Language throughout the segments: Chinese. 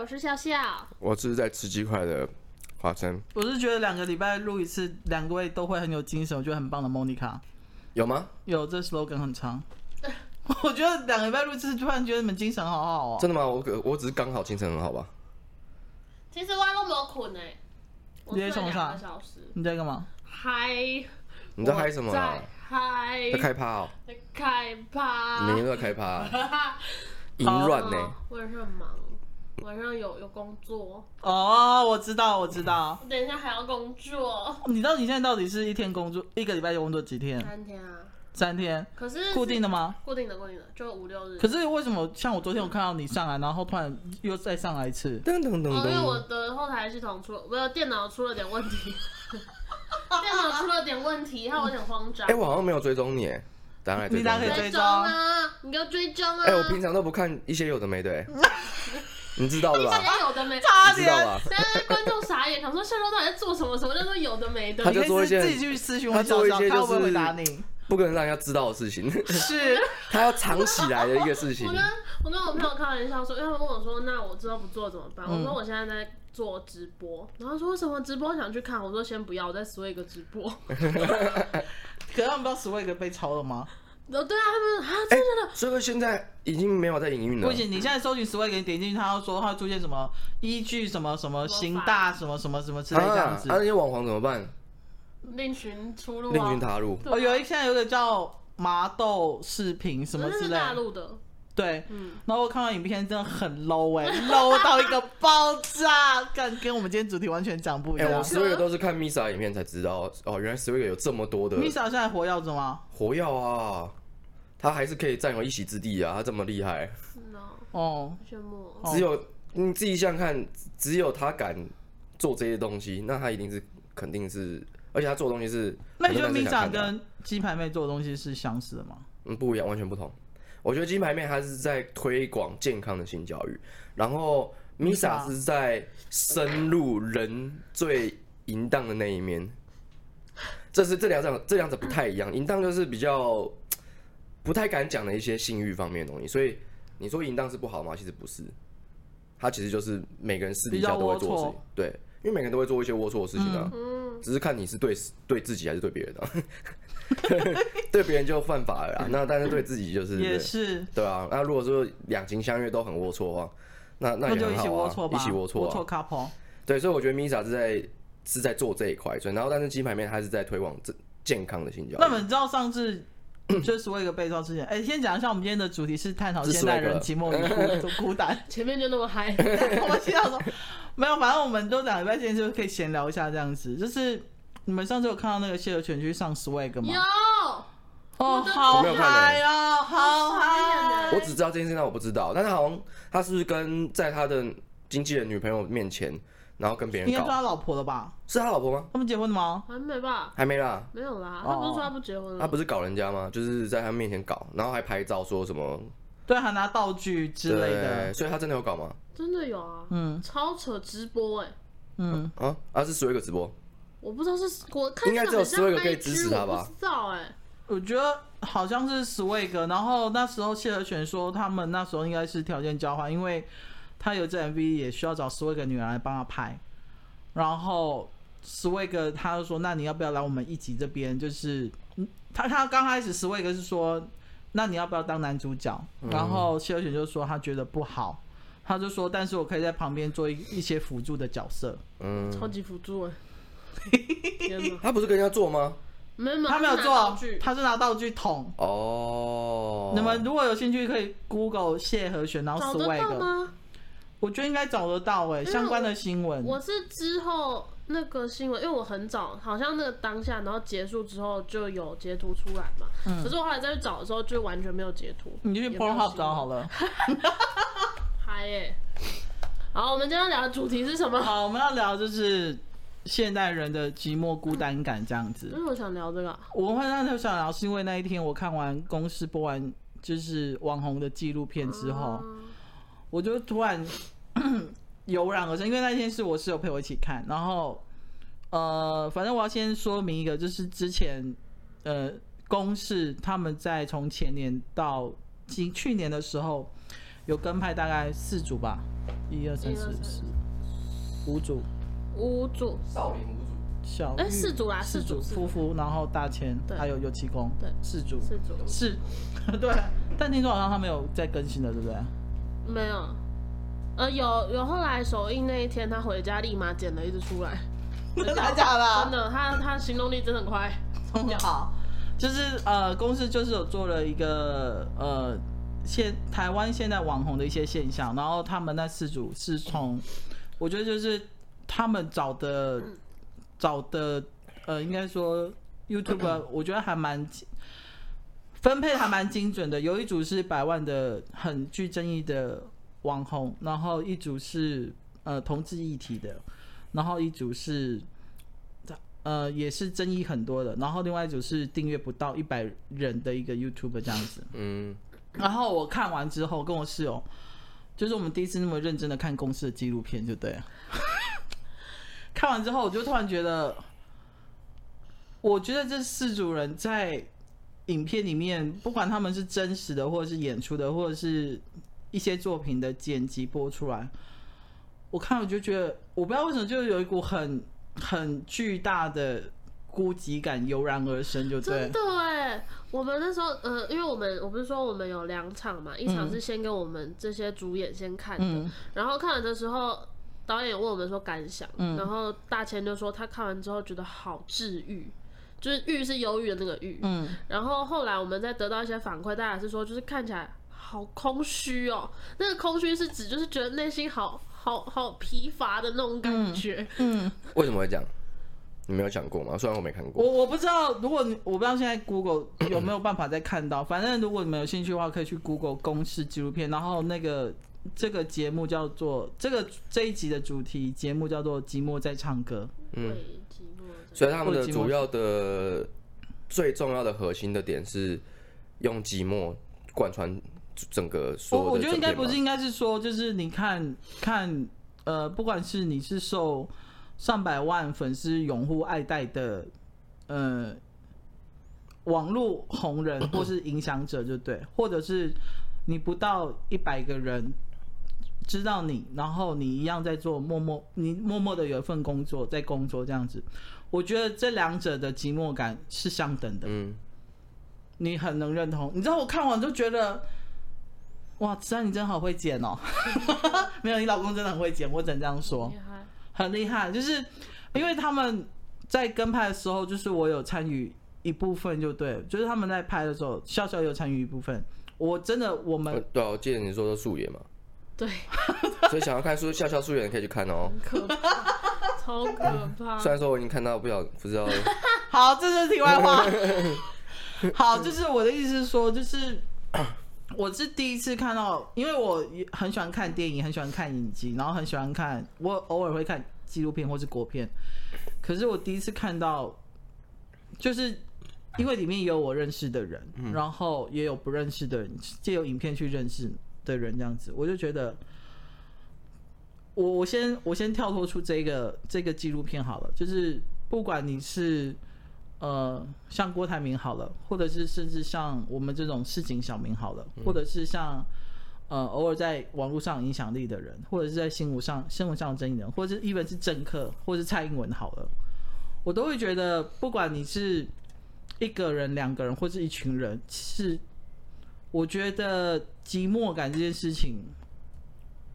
我是笑笑，我只是在吃鸡块的华生。我是觉得两个礼拜录一次，两个位都会很有精神，我觉得很棒的。Monica 有吗？有，这 slogan 很长。我觉得两个礼拜录一次，突然觉得你们精神好好哦。真的吗？我我只是刚好精神很好吧。其实我都没有困呢。你在冲啥？你在干嘛？嗨！你在嗨什么啊？嗨！在开趴哦。在开趴。每天都在开趴。淫乱呢？我也是很忙，晚上有有工作。哦，我知道，我知道。我等一下还要工作。你知道你现在到底是一天工作，一个礼拜就工作几天？三天啊。三天。可是固定的吗？固定的，固定的，就五六日。可是为什么像我昨天我看到你上来，然后突然又再上来一次？噔噔噔噔。因为我的后台系统出了，我的电脑出了点问题。电脑出了点问题，害我有点慌张。哎，我好像没有追踪你。当然，你哪可以追踪啊？你给我追踪啊！哎，我平常都不看一些有的没的，你知道的吧？有的没，差点。现在观众傻眼，想说笑笑到底在做什么？什么叫做有的没的？他就做一些自己去私讯，他做一些就是回答你，不可能让人家知道的事情。是，他要藏起来的一个事情。我跟我跟我朋友开玩笑说，因为他们问我说：“那我之后不做怎么办？”我说：“我现在在做直播。”然后说：“为什么直播想去看？”我说：“先不要，我在 Swag 直播。” 可是他们不知道 Swag 被抄了吗？哦，对啊，他们啊，真的。所以现在已经没有在营运了。不行，你现在搜寻 Swag，你点进去，他要说他会出现什么依据什么什么刑大什么什么什么之类这样子。啊，那些网黄怎么办？另寻出路。另寻他路。哦，有一现在有个叫麻豆视频什么之类。是大陆的。对，嗯。然后我看到影片真的很 low 哎，low 到一个爆炸，跟跟我们今天主题完全讲不一样。哎，我 Swag 都是看 Misa 影片才知道，哦，原来 Swag 有这么多的。Misa 现在活跃着吗？活跃啊。他还是可以占有一席之地啊！他这么厉害，哦，羡慕。只有你自己想想看，只有他敢做这些东西，那他一定是肯定是，而且他做的东西是。那你觉得 Misa 跟鸡排妹做的东西是相似的吗？嗯，不一样，完全不同。我觉得鸡排妹她是在推广健康的性教育，然后 Misa 是在深入人最淫荡的那一面。这是这两者，这两者不太一样。淫荡就是比较。不太敢讲的一些性欲方面的东西，所以你说淫荡是不好吗？其实不是，他其实就是每个人私底下都会做的事情，对，因为每个人都会做一些龌龊的事情啊，嗯、只是看你是对对自己还是对别人的、啊，对别人就犯法了啦，那但是对自己就是也是。对啊，那如果说两情相悦都很龌龊的话，那那也很好啊，一起龌龊，龌龊 couple，对，所以我觉得 Misa 是在是在做这一块，所以然后但是鸡排妹她是在推广这健康的性教育。那么你知道上次？就是 Swag 被抓之前，哎、欸，先讲一下，我们今天的主题是探讨现代人寂寞与孤 孤单。前面就那么嗨，我们听到说没有，反正我们都两礼拜前就可以闲聊一下这样子。就是你们上次有看到那个谢和全去上 Swag 吗？有，哦，好嗨哦，好嗨！我只知道这件事，但我不知道。但是好像他是不是跟在他的经纪人女朋友面前？然后跟别人搞，应该是他老婆了吧？是他老婆吗？他们结婚了吗？还没吧？还没啦。没有啦，他不是说他不结婚了？他不是搞人家吗？就是在他面前搞，然后还拍照说什么？对，还拿道具之类的。所以他真的有搞吗？真的有啊，嗯，超扯直播哎，嗯啊啊是 Swag 直播？我不知道是我看应该只有 Swag 可以支持他吧？不知道哎，我觉得好像是 Swag，然后那时候谢和弦说他们那时候应该是条件交换，因为他有这 MV 也需要找 Swag 女儿来帮他拍。然后，Swag 他就说：“那你要不要来我们一集这边？就是，他他刚开始 Swag 是说，那你要不要当男主角？嗯、然后谢和弦就说他觉得不好，他就说，但是我可以在旁边做一一些辅助的角色，嗯，超级辅助 哎。他不是跟人家做吗？没有，他没有做，他是拿道具捅。哦，你们如果有兴趣，可以 Google 谢和弦，然后 Swag。我觉得应该找得到哎，相关的新闻。我是之后那个新闻，因为我很早，好像那个当下，然后结束之后就有截图出来嘛。嗯。可是我后来再去找的时候，就完全没有截图。你就去 Pornhub 找好了。嗨耶！好，我们今天要聊的主题是什么？好，我们要聊就是现代人的寂寞孤单感这样子。为什么想聊这个？我会那时候想聊，是因为那一天我看完公司播完就是网红的纪录片之后。嗯我就突然 油然而生，因为那天是我室友陪我一起看，然后呃，反正我要先说明一个，就是之前呃，公视他们在从前年到今去年的时候，有跟拍大概四组吧，一二三四四五组，五组，少林五组，小哎四组啦，四组夫妇，然后大千还有油漆工，对，四组，四组。是，对，但听说好像他没有在更新了，对不对？没有，呃，有有后来首映那一天，他回家立马剪了一支出来，真的假的？真的，他他行动力真的很快，好，就是呃，公司就是有做了一个呃。现台湾现在网红的一些现象，然后他们那四组是从，我觉得就是他们找的找的呃，应该说 YouTube，我觉得还蛮分配还蛮精准的。有一组是百万的很具争议的网红，然后一组是呃同志议题的，然后一组是呃也是争议很多的，然后另外一组是订阅不到一百人的一个 YouTube 这样子。嗯。然后我看完之后，跟我室友，就是我们第一次那么认真的看公司的纪录片，就对了。看完之后，我就突然觉得，我觉得这四组人在影片里面，不管他们是真实的，或者是演出的，或者是一些作品的剪辑播出来，我看我就觉得，我不知道为什么，就有一股很很巨大的。孤寂感油然而生，就对。真的哎，我们那时候，呃，因为我们我不是说我们有两场嘛，一场是先给我们这些主演先看的，嗯、然后看完的时候，导演问我们说感想，嗯、然后大千就说他看完之后觉得好治愈，就是郁是忧郁的那个郁，嗯，然后后来我们再得到一些反馈，大家是说就是看起来好空虚哦，那个空虚是指就是觉得内心好好好疲乏的那种感觉，嗯，嗯为什么会这样？你没有讲过吗？虽然我没看过，我我不知道。如果你我不知道现在 Google 有没有办法再看到。反正如果你们有兴趣的话，可以去 Google 公视纪录片。然后那个这个节目叫做这个这一集的主题节目叫做《寂寞在唱歌》。嗯，所以他们的主要的最重要的核心的点是用寂寞贯穿整个所有的。我我觉得应该不是，应该是说就是你看看呃，不管是你是受。上百万粉丝拥护爱戴的，呃，网络红人 或是影响者，就对，或者是你不到一百个人知道你，然后你一样在做默默，你默默的有一份工作在工作这样子，我觉得这两者的寂寞感是相等的。嗯，你很能认同，你知道我看完就觉得，哇，子安你真好会剪哦，没有，你老公真的很会剪，我只能这样说。很厉害，就是因为他们在跟拍的时候，就是我有参与一部分，就对，就是他们在拍的时候，笑笑有参与一部分。我真的，我们对，我记得你说的素颜嘛，对，所以想要看素笑笑素颜可以去看哦，超可怕。虽然说我已经看到不晓不知道，好，这是题外话。好，就是我的意思是说，就是 我是第一次看到，因为我很喜欢看电影，很喜欢看影集，然后很喜欢看，我偶尔会看。纪录片或是国片，可是我第一次看到，就是因为里面也有我认识的人，嗯、然后也有不认识的人，借由影片去认识的人，这样子，我就觉得，我我先我先跳脱出这个这个纪录片好了，就是不管你是呃像郭台铭好了，或者是甚至像我们这种市井小民好了，或者是像。呃，偶尔在网络上影响力的人，或者是在新闻上新闻上争议的人，或者是 even 是政客，或者是蔡英文好了，我都会觉得，不管你是一个人、两个人，或是一群人，是我觉得寂寞感这件事情，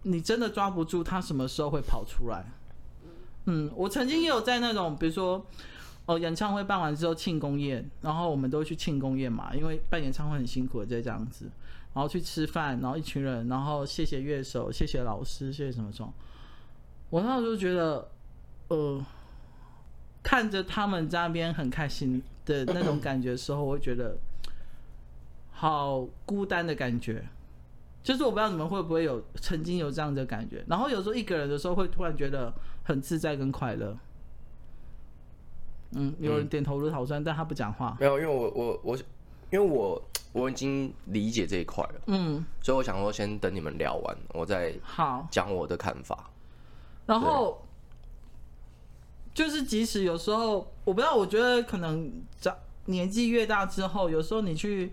你真的抓不住他什么时候会跑出来。嗯，我曾经也有在那种，比如说，哦，演唱会办完之后庆功宴，然后我们都去庆功宴嘛，因为办演唱会很辛苦的，就这样子。然后去吃饭，然后一群人，然后谢谢乐手，谢谢老师，谢谢什么什么。我那时候觉得，呃，看着他们在那边很开心的那种感觉时候，我会觉得好孤单的感觉。就是我不知道你们会不会有曾经有这样的感觉。然后有时候一个人的时候，会突然觉得很自在跟快乐。嗯，有人点头如捣蒜，但他不讲话。没有，因为我我我，因为我。我已经理解这一块了，嗯，所以我想说，先等你们聊完，我再好讲我的看法。然后就是，即使有时候我不知道，我觉得可能长年纪越大之后，有时候你去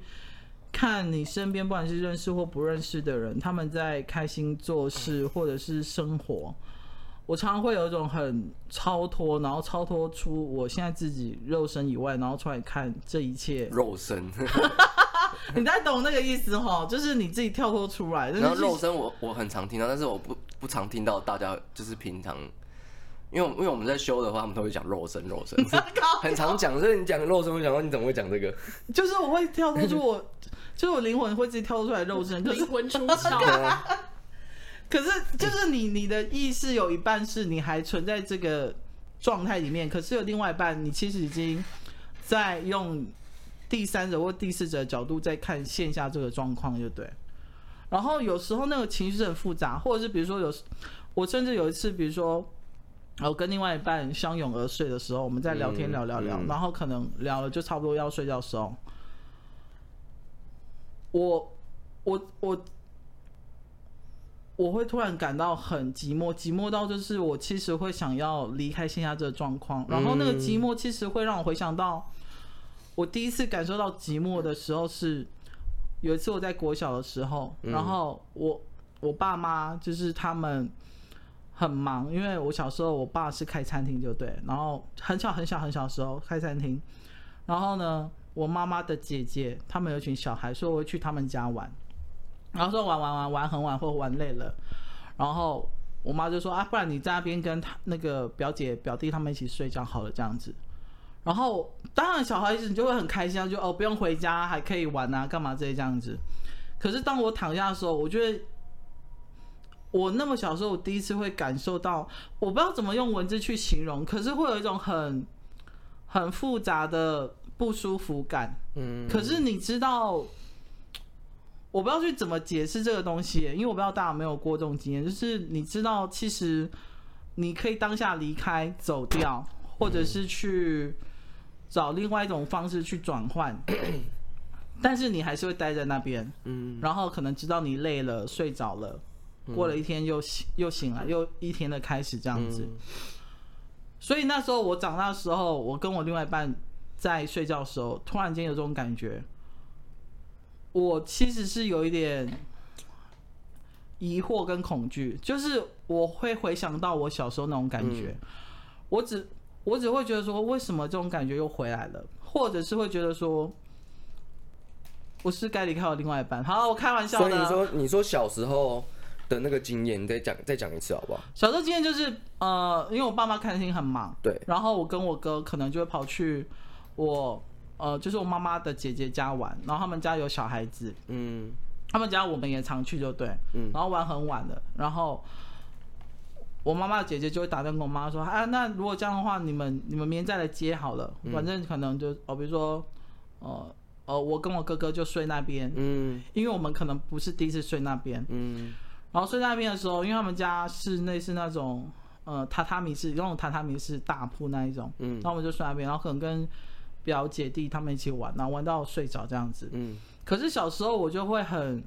看你身边不管是认识或不认识的人，他们在开心做事或者是生活，我常常会有一种很超脱，然后超脱出我现在自己肉身以外，然后出来看这一切。肉身，你大概懂那个意思哈？就是你自己跳脱出来。然后肉身我，我我很常听到，但是我不不常听到大家就是平常。因为因为我们在修的话，他们都会讲肉身肉身，很常讲。所以你讲肉身，我讲到你怎么会讲这个？就是我会跳脱出我，就是我灵魂会自己跳出来肉身，灵魂出窍。可是就是你你的意识有一半是你还存在这个状态里面，可是有另外一半，你其实已经在用第三者或第四者的角度在看线下这个状况，就对。然后有时候那个情绪是很复杂，或者是比如说有我甚至有一次，比如说。然后跟另外一半相拥而睡的时候，我们在聊天聊聊聊，嗯嗯、然后可能聊了就差不多要睡觉的时候，我我我我会突然感到很寂寞，寂寞到就是我其实会想要离开现在这个状况，然后那个寂寞其实会让我回想到我第一次感受到寂寞的时候是有一次我在国小的时候，然后我我爸妈就是他们。很忙，因为我小时候我爸是开餐厅，就对。然后很小很小很小的时候开餐厅，然后呢，我妈妈的姐姐他们有群小孩，说我会去他们家玩，然后说玩玩玩玩很晚或玩累了，然后我妈就说啊，不然你在那边跟他那个表姐表弟他们一起睡觉好了这样子。然后当然小孩子你就会很开心，就哦不用回家还可以玩啊，干嘛这些这样子。可是当我躺下的时候，我觉得。我那么小时候，我第一次会感受到，我不知道怎么用文字去形容，可是会有一种很很复杂的不舒服感。嗯，可是你知道，我不知道去怎么解释这个东西，因为我不知道大家有没有过这种经验，就是你知道，其实你可以当下离开、走掉，或者是去找另外一种方式去转换，但是你还是会待在那边。嗯，然后可能直到你累了、睡着了。过了一天又醒又醒来，又一天的开始这样子。所以那时候我长大的时候，我跟我另外一半在睡觉的时候，突然间有这种感觉。我其实是有一点疑惑跟恐惧，就是我会回想到我小时候那种感觉。我只我只会觉得说，为什么这种感觉又回来了？或者是会觉得说，我是该离开我另外一半。好，我开玩笑的。所以你说，你说小时候。的那个经验，你再讲再讲一次好不好？小时候经验就是，呃，因为我爸妈看心很忙，对，然后我跟我哥可能就会跑去我，呃，就是我妈妈的姐姐家玩，然后他们家有小孩子，嗯，他们家我们也常去，就对，嗯，然后玩很晚的，然后我妈妈的姐姐就会打电话跟我妈说，啊，那如果这样的话，你们你们明天再来接好了，嗯、反正可能就哦，比如说，呃呃，我跟我哥哥就睡那边，嗯，因为我们可能不是第一次睡那边，嗯。然后睡那边的时候，因为他们家是类似那种，呃，榻榻米式，那种榻榻米式大铺那一种，嗯，然后我们就睡那边，然后可能跟表姐弟他们一起玩，然后玩到睡着这样子，嗯。可是小时候我就会很，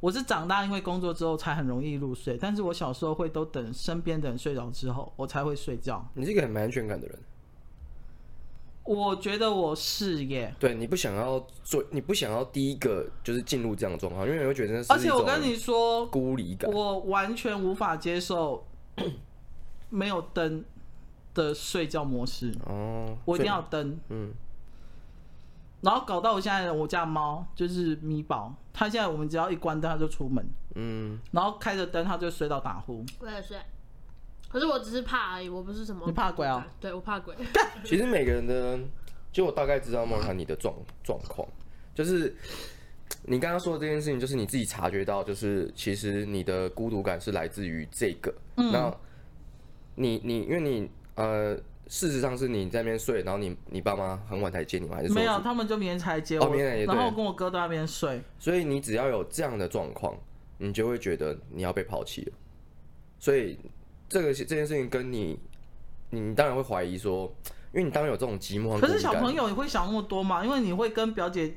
我是长大因为工作之后才很容易入睡，但是我小时候会都等身边的人睡着之后，我才会睡觉。你是一个很没安全感的人。我觉得我是耶，对，你不想要做，你不想要第一个就是进入这样的状况，因为你会觉得，而且我跟你说孤立感，我完全无法接受 没有灯的睡觉模式哦，我一定要灯，嗯，然后搞到我现在我家猫就是米宝，它现在我们只要一关灯它就出门，嗯，然后开着灯它就睡到打呼，我也睡。可是我只是怕而已，我不是什么。你怕鬼啊？对，我怕鬼。其实每个人的，就我大概知道莫卡你的状状况，就是你刚刚说的这件事情，就是你自己察觉到，就是其实你的孤独感是来自于这个。嗯。那你你因为你呃，事实上是你在那边睡，然后你你爸妈很晚才接你吗？还是说没有？他们就明天才接我。哦，明天才接。然后我跟我哥在那边睡。所以你只要有这样的状况，你就会觉得你要被抛弃了。所以。这个这件事情跟你，你当然会怀疑说，因为你当然有这种寂寞。可是小朋友你会想那么多吗？因为你会跟表姐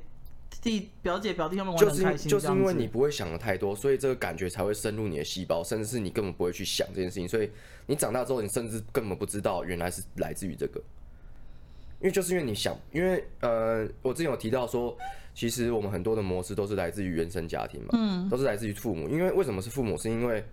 弟、表姐表弟他们玩得很开心，就是就是因为你不会想的太多，所以这个感觉才会深入你的细胞，甚至是你根本不会去想这件事情。所以你长大之后，你甚至根本不知道原来是来自于这个。因为就是因为你想，因为呃，我之前有提到说，其实我们很多的模式都是来自于原生家庭嘛，嗯，都是来自于父母。因为为什么是父母？是因为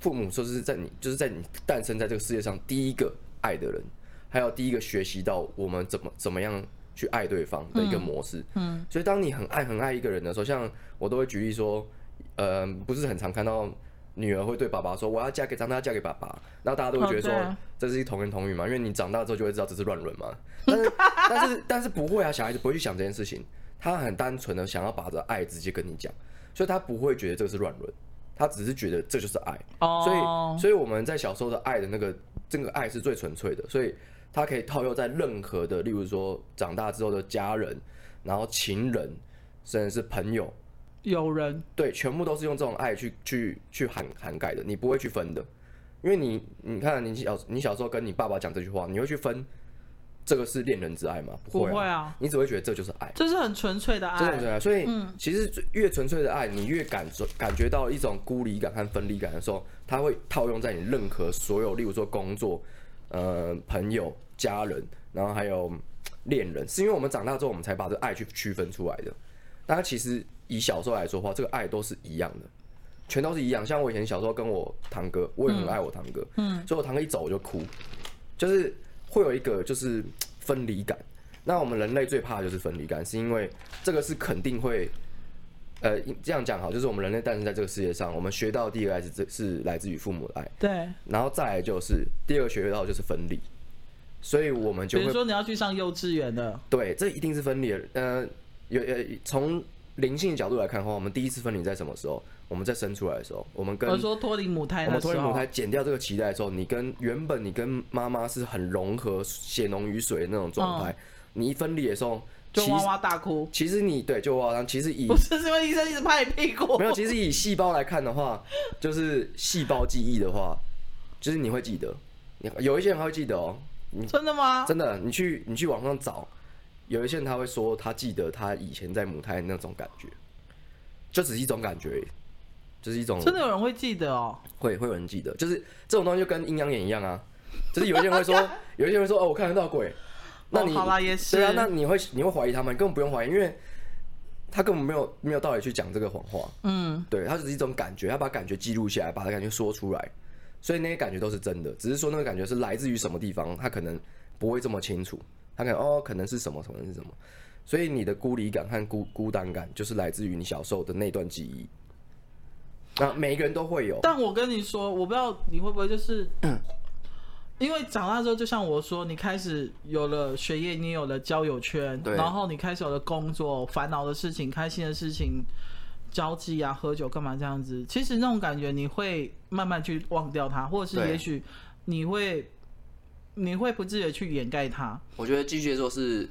父母就是在你就是在你诞生在这个世界上第一个爱的人，还有第一个学习到我们怎么怎么样去爱对方的一个模式。嗯，嗯，所以当你很爱很爱一个人的时候，像我都会举例说，呃，不是很常看到。女儿会对爸爸说：“我要嫁给长大，嫁给爸爸。”然后大家都会觉得说：“这是一童言童语嘛？”因为你长大之后就会知道这是乱伦嘛。但是，但是，但是不会啊！小孩子不会去想这件事情，他很单纯的想要把这爱直接跟你讲，所以他不会觉得这是乱伦，他只是觉得这就是爱。所以，所以我们在小时候的爱的那个这个爱是最纯粹的，所以他可以套用在任何的，例如说长大之后的家人，然后情人，甚至是朋友。友人对，全部都是用这种爱去去去涵涵盖的，你不会去分的，因为你你看你小你小时候跟你爸爸讲这句话，你会去分这个是恋人之爱吗？不会啊，不会啊，你只会觉得这就是爱，这是很纯粹的爱，这种对啊。所以，其实越纯粹的爱，你越感受感觉到一种孤立感和分离感的时候，它会套用在你任何所有，例如说工作、呃朋友、家人，然后还有恋人，是因为我们长大之后，我们才把这爱去区分出来的。大家其实。以小时候来说的话，这个爱都是一样的，全都是一样。像我以前小时候跟我堂哥，我也很爱我堂哥，嗯，所以我堂哥一走我就哭，就是会有一个就是分离感。那我们人类最怕的就是分离感，是因为这个是肯定会，呃，这样讲好，就是我们人类诞生在这个世界上，我们学到第一个爱是这是来自于父母的爱，对，然后再来就是第二个学到就是分离，所以我们就会比如说你要去上幼稚园的，对，这一定是分离的，呃，有呃从。灵性角度来看的话，我们第一次分离在什么时候？我们在生出来的时候，我们跟我说脱离母胎，我们脱离母胎，剪掉这个脐带的时候，你跟原本你跟妈妈是很融合、血浓于水的那种状态。你一分离的时候，就哇哇大哭。其实你对，就哇哇。其实以不是，是因为医生一直拍你屁股。没有，其实以细胞来看的话，就是细胞记忆的话，就是你会记得，有一些人会记得哦。真的吗？真的，你去你去网上找。有一些人他会说，他记得他以前在母胎那种感觉，就只是一种感觉，就是一种。真的有人会记得哦？会会有人记得，就是这种东西就跟阴阳眼一样啊，就是有一些人会说，有一些人会说哦，我看得到鬼，那你、哦、好啦也是，对啊，那你会你会怀疑他们？根本不用怀疑，因为他根本没有没有道理去讲这个谎话。嗯，对，他只是一种感觉，他把感觉记录下来，把他感觉说出来，所以那些感觉都是真的，只是说那个感觉是来自于什么地方，他可能不会这么清楚。他可能哦，可能是什么，可能是什么，所以你的孤立感和孤孤单感，就是来自于你小时候的那段记忆。那每一个人都会有。但我跟你说，我不知道你会不会就是，因为长大之后，就像我说，你开始有了学业，你有了交友圈，然后你开始有了工作，烦恼的事情、开心的事情、交际啊、喝酒干嘛这样子。其实那种感觉，你会慢慢去忘掉它，或者是也许你会。你会不自觉去掩盖它？我觉得巨蟹座是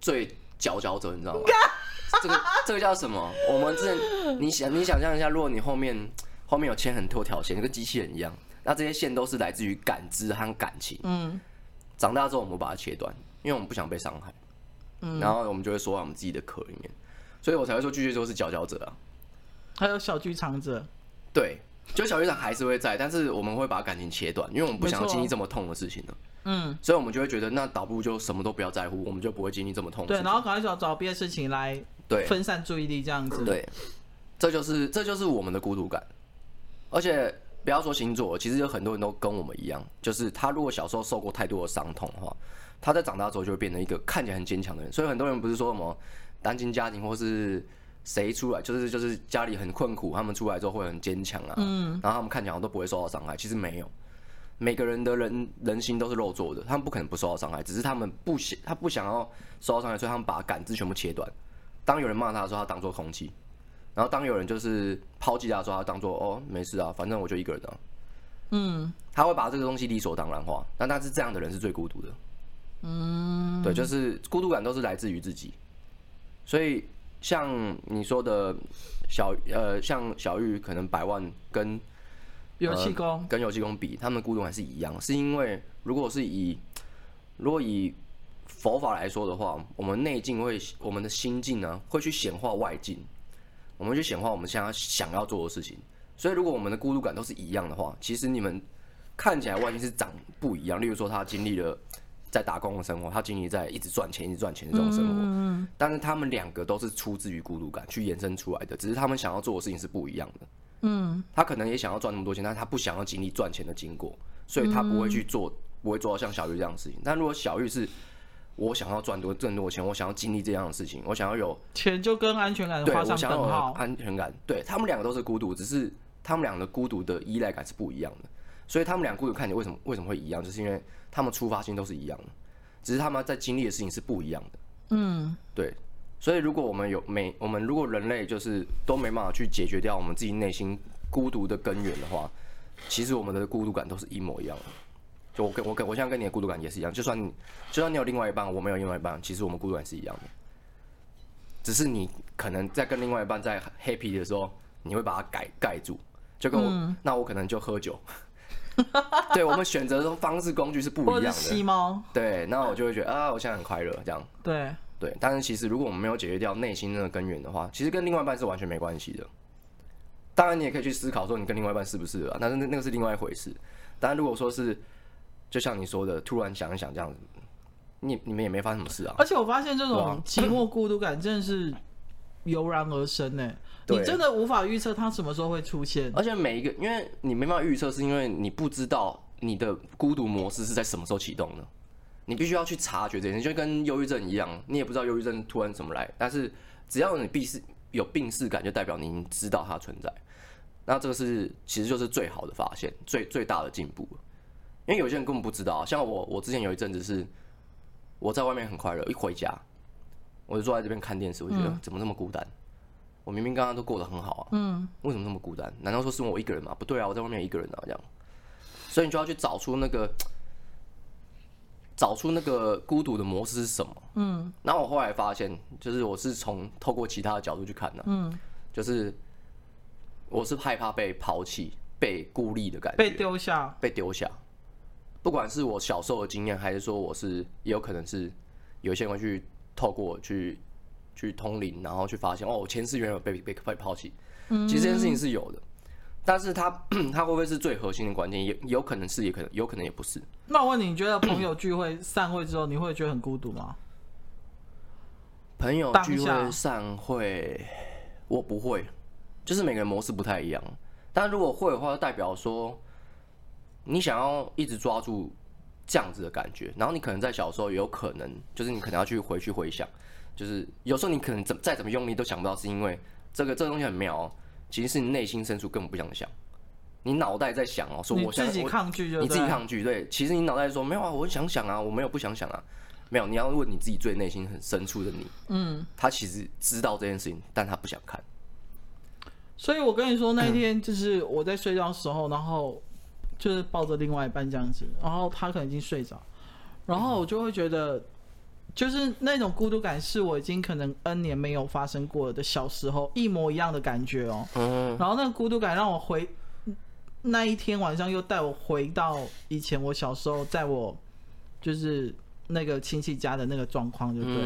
最佼佼者，你知道吗？这个这个叫什么？我们之前你想你想象一下，如果你后面后面有牵很多条线，跟机器人一样，那这些线都是来自于感知和感情。嗯。长大之后，我们把它切断，因为我们不想被伤害。嗯。然后我们就会缩在我们自己的壳里面，所以我才会说巨蟹座是佼佼者啊。还有小剧场者。对。就小剧场还是会在，但是我们会把感情切断，因为我们不想要经历这么痛的事情了。嗯，所以我们就会觉得，那倒不如就什么都不要在乎，我们就不会经历这么痛。对，然后赶快找找别的事情来对分散注意力，这样子。对，这就是这就是我们的孤独感。而且不要说星座，其实有很多人都跟我们一样，就是他如果小时候受过太多的伤痛的话，他在长大之后就会变成一个看起来很坚强的人。所以很多人不是说什么单亲家庭或是。谁出来就是就是家里很困苦，他们出来之后会很坚强啊，嗯，然后他们看起来都不会受到伤害，其实没有，每个人的人人心都是肉做的，他们不可能不受到伤害，只是他们不想他不想要受到伤害，所以他们把感知全部切断。当有人骂他的时候，他当做空气；然后当有人就是抛弃他的时候，他当做哦没事啊，反正我就一个人啊，嗯，他会把这个东西理所当然化，但但是这样的人是最孤独的，嗯，对，就是孤独感都是来自于自己，所以。像你说的小呃，像小玉可能百万跟油漆工跟油漆工比，他们的孤独还是一样，是因为如果是以如果以佛法来说的话，我们内境会我们的心境呢会去显化外境，我们去显化我们现在想要做的事情。所以如果我们的孤独感都是一样的话，其实你们看起来外境是长不一样。例如说他经历了在打工的生活，他经历在一直赚钱、一直赚钱的这种生活。嗯，但是他们两个都是出自于孤独感去延伸出来的，只是他们想要做的事情是不一样的。嗯，他可能也想要赚那么多钱，但是他不想要经历赚钱的经过，所以他不会去做，不会做到像小玉这样的事情。但如果小玉是，我想要赚多更多钱，我想要经历这样的事情，我想要有钱就跟安全感画上等号。安全感，对，他们两个都是孤独，只是他们两个孤独的依赖感是不一样的。所以他们俩孤独看你为什么为什么会一样，就是因为他们出发性都是一样的，只是他们在经历的事情是不一样的。嗯，对。所以如果我们有没我们如果人类就是都没办法去解决掉我们自己内心孤独的根源的话，其实我们的孤独感都是一模一样的。就我跟我跟我现在跟你的孤独感也是一样，就算你就算你有另外一半，我没有另外一半，其实我们孤独感是一样的。只是你可能在跟另外一半在 happy 的时候，你会把它盖盖住，就跟我、嗯、那我可能就喝酒。对，我们选择的方式工具是不一样的。吸猫。对，那我就会觉得啊，我现在很快乐，这样。对对，但是其实如果我们没有解决掉内心那个根源的话，其实跟另外一半是完全没关系的。当然，你也可以去思考说你跟另外一半是不是啊，但是那那个是另外一回事。当然，如果说是，就像你说的，突然想一想这样子，你你们也没发生什么事啊。而且我发现这种寂寞孤独感真的是油然而生呢。你真的无法预测它什么时候会出现，而且每一个，因为你没办法预测，是因为你不知道你的孤独模式是在什么时候启动的，你必须要去察觉这件事，就跟忧郁症一样，你也不知道忧郁症突然怎么来，但是只要你必是有病识感，就代表你知道它存在，那这个是其实就是最好的发现，最最大的进步，因为有些人根本不知道，像我，我之前有一阵子是我在外面很快乐，一回家我就坐在这边看电视，我觉得怎么那么孤单。我明明刚刚都过得很好啊，嗯，为什么那么孤单？难道说是我一个人吗？不对啊，我在外面一个人啊，这样，所以你就要去找出那个，找出那个孤独的模式是什么，嗯。然后我后来发现，就是我是从透过其他的角度去看的，嗯，就是我是害怕被抛弃、被孤立的感觉，被丢下、被丢下。不管是我小时候的经验，还是说我是，也有可能是有些人会去透过我去。去通灵，然后去发现哦，前世原有被被被抛弃，其实这件事情是有的，但是他他 会不会是最核心的关键？也有可能是，也可能有可能也不是。那我问你，你觉得 朋友聚会散会之后，你会觉得很孤独吗？朋友聚会散会，我不会，就是每个人模式不太一样。但如果会的话，就代表说你想要一直抓住这样子的感觉，然后你可能在小时候有可能，就是你可能要去回去回想。就是有时候你可能怎再怎么用力都想不到，是因为这个这个东西很妙哦。其实是你内心深处根本不想想，你脑袋在想哦，说我想自己抗拒就，你自己抗拒对。其实你脑袋说没有啊，我想想啊，我没有不想想啊，没有。你要问你自己最内心很深处的你，嗯，他其实知道这件事情，但他不想看。所以我跟你说那一天就是我在睡觉的时候，然后就是抱着另外一半这样子，然后他可能已经睡着，然后我就会觉得。就是那种孤独感，是我已经可能 N 年没有发生过的小时候一模一样的感觉哦。嗯。然后那个孤独感让我回那一天晚上又带我回到以前我小时候，在我就是那个亲戚家的那个状况，对不对？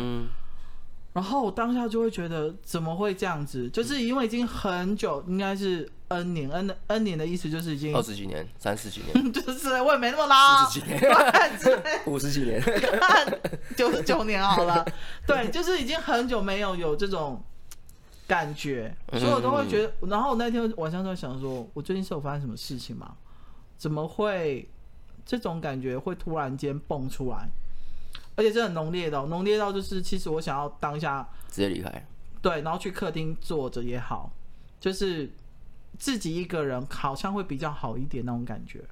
然后我当下就会觉得怎么会这样子？就是因为已经很久，应该是 N 年，N N 年的意思就是已经二十几年、三十几年，就是我也没那么老，四十几年、五十几年、九十九年好了。对，就是已经很久没有有这种感觉，所以我都会觉得。然后我那天晚上在想说，我最近是有发生什么事情吗？怎么会这种感觉会突然间蹦出来？而且这很浓烈的，浓烈到就是，其实我想要当下直接离开，对，然后去客厅坐着也好，就是自己一个人好像会比较好一点那种感觉。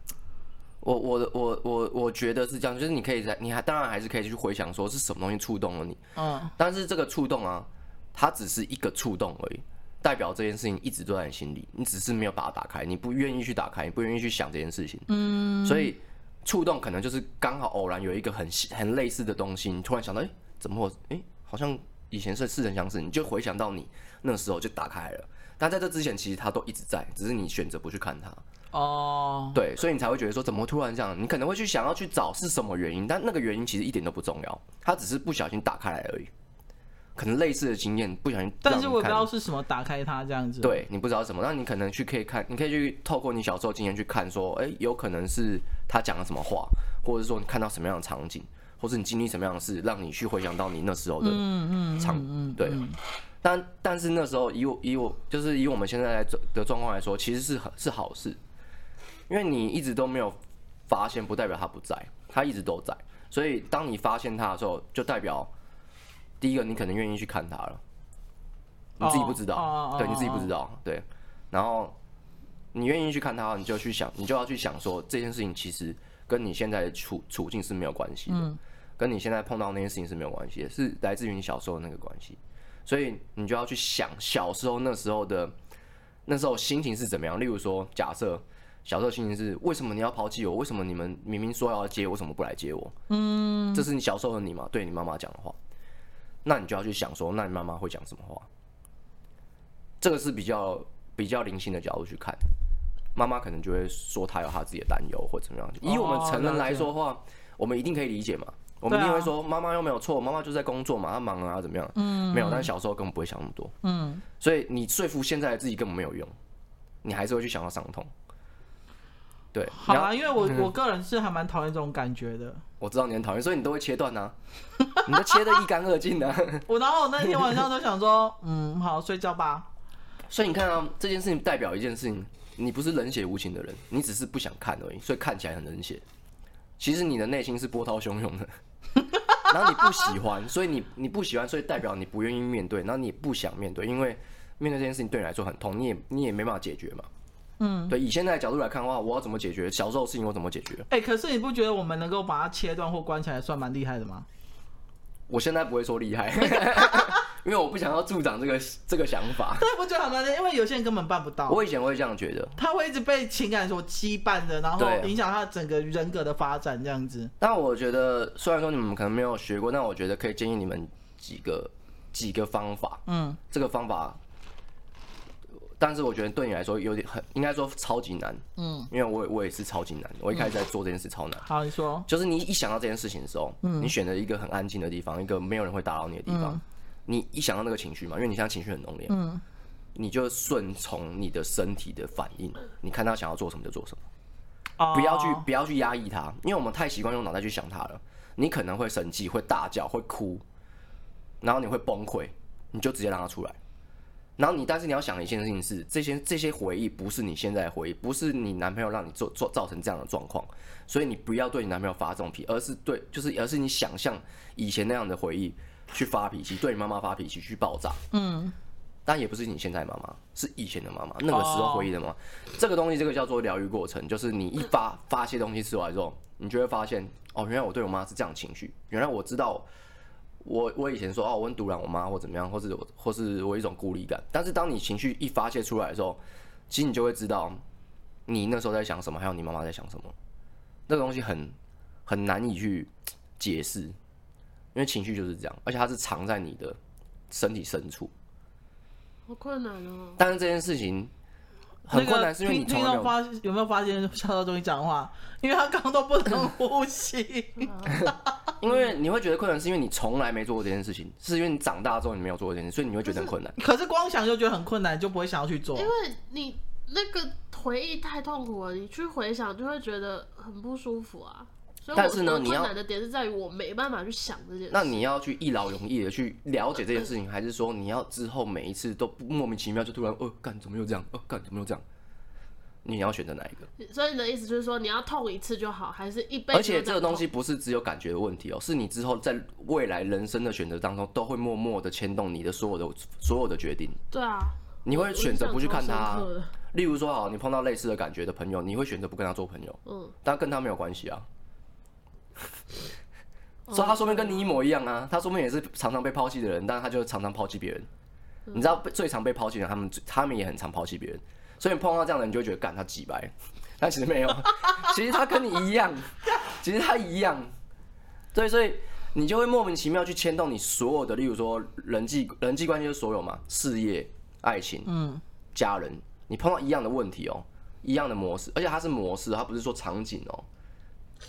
我我的我我我觉得是这样，就是你可以在，你还当然还是可以去回想说是什么东西触动了你，嗯，但是这个触动啊，它只是一个触动而已，代表这件事情一直都在你心里，你只是没有把它打开，你不愿意去打开，你不愿意去想这件事情，嗯，所以。触动可能就是刚好偶然有一个很很类似的东西，你突然想到，哎、欸，怎么会？哎、欸，好像以前是似曾相识，你就回想到你那时候就打开了。但在这之前，其实它都一直在，只是你选择不去看它。哦，oh. 对，所以你才会觉得说，怎么会突然这样？你可能会去想要去找是什么原因，但那个原因其实一点都不重要，它只是不小心打开来而已。可能类似的经验不小心，但是我不知道是什么打开它这样子。对，你不知道什么，那你可能去可以看，你可以去透过你小时候经验去看，说，哎、欸，有可能是他讲了什么话，或者说你看到什么样的场景，或是你经历什么样的事，让你去回想到你那时候的嗯嗯场，对。但但是那时候以我以我就是以我们现在的状况来说，其实是是好事，因为你一直都没有发现，不代表他不在，他一直都在。所以当你发现他的时候，就代表第一个你可能愿意去看他了，你自己不知道，对，你自己不知道，对。然后你愿意去看他，你就去想，你就要去想说这件事情其实跟你现在的处处境是没有关系的，跟你现在碰到那件事情是没有关系的，是来自于你小时候的那个关系。所以你就要去想小时候那时候的那时候心情是怎么样。例如说，假设小时候心情是为什么你要抛弃我？为什么你们明明说要接我，为什么不来接我？嗯，这是你小时候的你嘛？对你妈妈讲的话，那你就要去想说，那你妈妈会讲什么话？这个是比较比较灵性的角度去看，妈妈可能就会说她有她自己的担忧或怎么样。以我们成人来说的话，我们一定可以理解嘛。我们一定会说，妈妈又没有错，妈妈就在工作嘛，她忙啊，怎么样？嗯，没有。但是小时候根本不会想那么多，嗯。所以你说服现在的自己根本没有用，你还是会去想到伤痛。对，好啊，因为我我个人是还蛮讨厌这种感觉的。我知道你很讨厌，所以你都会切断呐，你都切得一干二净的。我然后我那天晚上都想说，嗯，好，睡觉吧。所以你看啊，这件事情代表一件事情，你不是冷血无情的人，你只是不想看而已，所以看起来很冷血。其实你的内心是波涛汹涌的。然后你不喜欢，所以你你不喜欢，所以代表你不愿意面对。然后你也不想面对，因为面对这件事情对你来说很痛，你也你也没办法解决嘛。嗯，对。以现在的角度来看的话，我要怎么解决小时候的事情？我怎么解决？哎、欸，可是你不觉得我们能够把它切断或关起来，算蛮厉害的吗？我现在不会说厉害。因为我不想要助长这个这个想法，对，不觉得很难的，因为有些人根本办不到。我以前会这样觉得，他会一直被情感所羁绊的，然后影响他整个人格的发展这样子。但我觉得，虽然说你们可能没有学过，但我觉得可以建议你们几个几个方法。嗯，这个方法，但是我觉得对你来说有点很，应该说超级难。嗯，因为我我也是超级难，我一开始在做这件事超难。好，你说，就是你一想到这件事情的时候，嗯，你选择一个很安静的地方，一个没有人会打扰你的地方。你一想到那个情绪嘛，因为你现在情绪很浓烈，嗯，你就顺从你的身体的反应，你看他想要做什么就做什么，不要去不要去压抑他，因为我们太习惯用脑袋去想他了。你可能会生气，会大叫，会哭，然后你会崩溃，你就直接让他出来。然后你，但是你要想一件事情是，这些这些回忆不是你现在的回忆，不是你男朋友让你做做造成这样的状况，所以你不要对你男朋友发这种脾气，而是对，就是而是你想象以前那样的回忆。去发脾气，对你妈妈发脾气，去爆炸。嗯，但也不是你现在妈妈，是以前的妈妈，那个时候回忆的妈。这个东西，这个叫做疗愈过程，就是你一发发些东西出来之后，你就会发现，哦，原来我对我妈是这样情绪。原来我知道，我我以前说，哦，我很独揽我妈，或怎么样，或是我或是我一种孤立感。但是当你情绪一发泄出来的时候，其实你就会知道，你那时候在想什么，还有你妈妈在想什么。那个东西很很难以去解释。因为情绪就是这样，而且它是藏在你的身体深处，好困难哦。但是这件事情很困难，是因为你听到发有没有发现笑到终于讲话？因为他刚刚都不能呼吸。因为你会觉得困难，是因为你从来没做过这件事情，是因为你长大之后你没有做过这件事，所以你会觉得很困难。可是光想就觉得很困难，就不会想要去做，因为你那个回忆太痛苦了，你去回想就会觉得很不舒服啊。但是呢，你要困难的点是在于我没办法去想这件事。那你要去一劳永逸的去了解这件事情，还是说你要之后每一次都莫名其妙就突然，哦，干怎么又这样？哦，干怎么又这样？你要选择哪一个？所以你的意思就是说，你要痛一次就好，还是一辈子？而且这个东西不是只有感觉的问题哦，是你之后在未来人生的选择当中，都会默默的牵动你的所有的所有的决定。对啊，你会选择不去看他。例如说，好，你碰到类似的感觉的朋友，你会选择不跟他做朋友。嗯，但跟他没有关系啊。所以他说明跟你一模一样啊，他说不定也是常常被抛弃的人，但他就常常抛弃别人。你知道最常被抛弃的人，他们他们也很常抛弃别人，所以你碰到这样的人，你就会觉得干他几白，但其实没有，其实他跟你一样，其实他一样。对，所以你就会莫名其妙去牵动你所有的，例如说人际人际关系，就是所有嘛，事业、爱情、嗯、家人，你碰到一样的问题哦，一样的模式，而且它是模式，它不是说场景哦。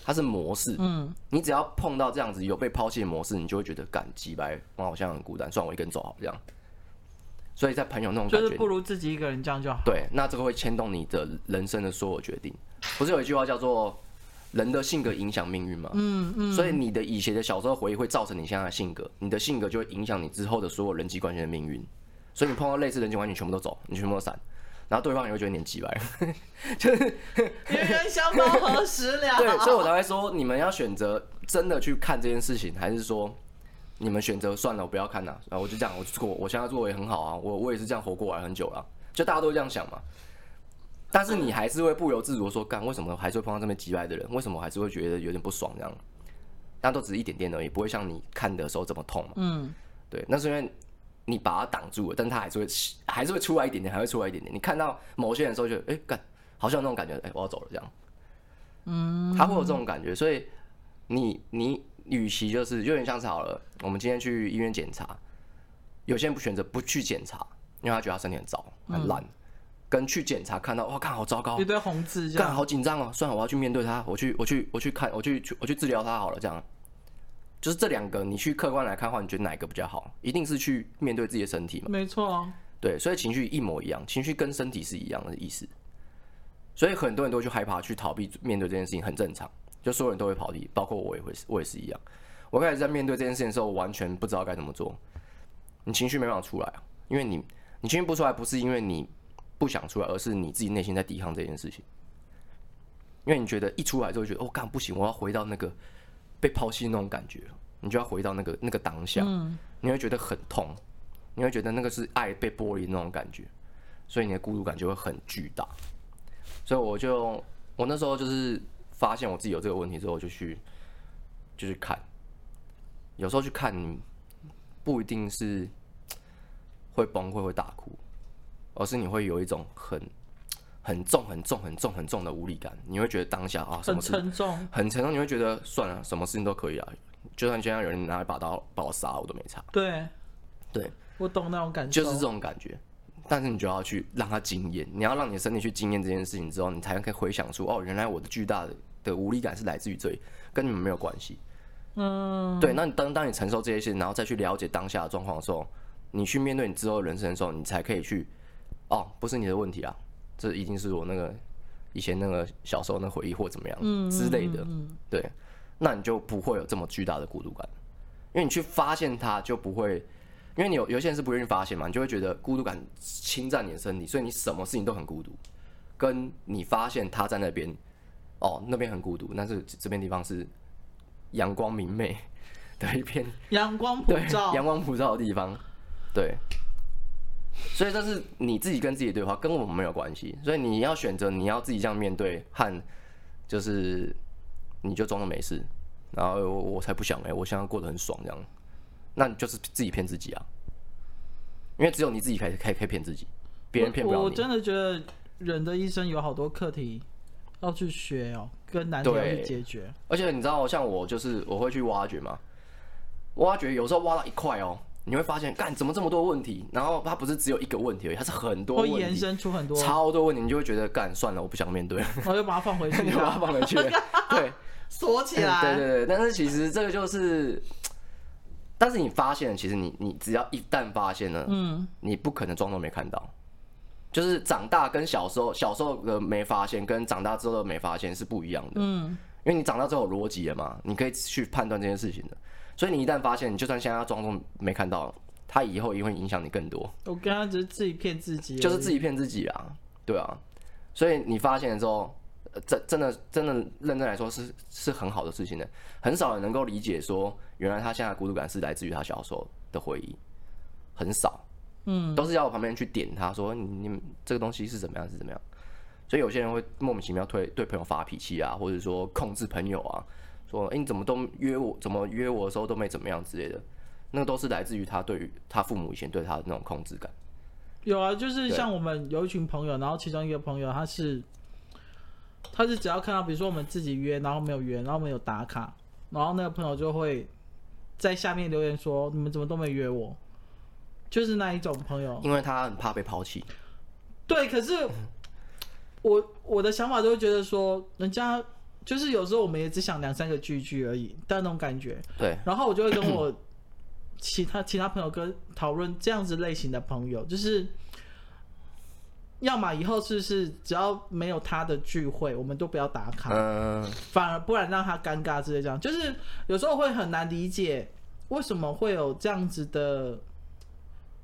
它是模式，嗯，你只要碰到这样子有被抛弃的模式，你就会觉得感激白，我好像很孤单，算我一个人走好这样。所以在朋友那种感觉，就是不如自己一个人这样就好。对，那这个会牵动你的人生的所有决定。不是有一句话叫做人的性格影响命运吗。嗯嗯。所以你的以前的小时候回忆会造成你现在的性格，你的性格就会影响你之后的所有人际关系的命运。所以你碰到类似人际关系，你全部都走，你全部都散，然后对方也会觉得你很奇怪，就是冤冤相报何时了？对，所以我才会说，你们要选择真的去看这件事情，还是说你们选择算了，我不要看了，然后我就这样，我做我现在做的也很好啊，我我也是这样活过来很久了，就大家都这样想嘛。但是你还是会不由自主的说，干为什么还是会碰到这么奇怪的人？为什么还是会觉得有点不爽这样？但都只是一点点而已，不会像你看的时候这么痛嘛。嗯，对，那是因为。你把它挡住了，但它还是会还是会出来一点点，还会出来一点点。你看到某些人的时候就，就哎干，好像有那种感觉，哎、欸，我要走了这样。嗯，他会有这种感觉，所以你你与其就是有点像是好了，我们今天去医院检查，有些人不选择不去检查，因为他觉得他身体很糟很烂，嗯、跟去检查看到哇看好糟糕，一堆红字，干好紧张哦，算了，我要去面对他，我去我去我去看我去我去治疗他好了这样。就是这两个，你去客观来看的话，你觉得哪一个比较好？一定是去面对自己的身体嘛？没错啊。对，所以情绪一模一样，情绪跟身体是一样的意思。所以很多人都去害怕、去逃避面对这件事情，很正常。就所有人都会跑题，包括我也会，我也是一样。我开始在面对这件事情的时候，我完全不知道该怎么做。你情绪没办法出来啊，因为你你情绪不出来，不是因为你不想出来，而是你自己内心在抵抗这件事情。因为你觉得一出来就会觉得哦，干不行，我要回到那个。被抛弃那种感觉，你就要回到那个那个当下，嗯、你会觉得很痛，你会觉得那个是爱被剥离那种感觉，所以你的孤独感就会很巨大。所以我就我那时候就是发现我自己有这个问题之后，就去就去看，有时候去看不一定是会崩溃会大哭，而是你会有一种很。很重、很重、很重、很重的无力感，你会觉得当下啊，什么事很沉重，很沉重。你会觉得算了，什么事情都可以啊，就算现在有人拿一把刀把我杀，我都没差。对，对，我懂那种感觉，就是这种感觉。但是你就要去让他经验，你要让你的身体去经验这件事情之后，你才可以回想出哦，原来我的巨大的的无力感是来自于这里，跟你们没有关系。嗯，对。那你当当你承受这些事情，然后再去了解当下的状况的时候，你去面对你之后的人生的时候，你才可以去哦，不是你的问题啊。这一定是我那个以前那个小时候那回忆或怎么样之类的，对，那你就不会有这么巨大的孤独感，因为你去发现它就不会，因为你有有些人是不愿意发现嘛，你就会觉得孤独感侵占你的身体，所以你什么事情都很孤独，跟你发现他在那边，哦，那边很孤独，但是这边地方是阳光明媚的一片 阳光普照，阳光普照的地方，对。所以这是你自己跟自己的对话，跟我们没有关系。所以你要选择，你要自己这样面对，和就是你就装作没事，然后我，我才不想哎、欸，我现在过得很爽这样，那你就是自己骗自己啊。因为只有你自己可以可以可以骗自己，别人骗不了你。我真的觉得人的一生有好多课题要去学哦，跟难题要去解决。而且你知道，像我就是我会去挖掘嘛，挖掘有时候挖到一块哦。你会发现，干怎么这么多问题？然后它不是只有一个问题而已，它是很多问题，会延伸出很多。超多问题，你就会觉得干算了，我不想面对，我就把它放回去，你 就把它放回去，对，锁起来。对对对，但是其实这个就是，但是你发现，其实你你只要一旦发现了，嗯，你不可能装作没看到，就是长大跟小时候小时候的没发现，跟长大之后的没发现是不一样的，嗯，因为你长大之后有逻辑了嘛，你可以去判断这件事情的。所以你一旦发现，你就算现在要装作没看到，他以后也会影响你更多。我刚刚只是自己骗自己，就是自己骗自己啊，对啊。所以你发现了之后，真真的真的认真来说是是很好的事情的。很少人能够理解说，原来他现在的孤独感是来自于他小时候的回忆，很少。嗯，都是要我旁边去点他说你你们这个东西是怎么样是怎么样。所以有些人会莫名其妙对对朋友发脾气啊，或者说控制朋友啊。说，哎，你怎么都约我？怎么约我的时候都没怎么样之类的，那个都是来自于他对于他父母以前对他的那种控制感。有啊，就是像我们有一群朋友，然后其中一个朋友他是，他是只要看到，比如说我们自己约，然后没有约，然后没有打卡，然后那个朋友就会在下面留言说，你们怎么都没约我？就是那一种朋友，因为他很怕被抛弃。对，可是我我的想法就会觉得说，人家。就是有时候我们也只想两三个聚聚而已，但那种感觉。对。然后我就会跟我 其他其他朋友跟讨论这样子类型的朋友，就是要么以后是是只要没有他的聚会，我们都不要打卡，嗯，反而不然让他尴尬之类这样，就是有时候会很难理解为什么会有这样子的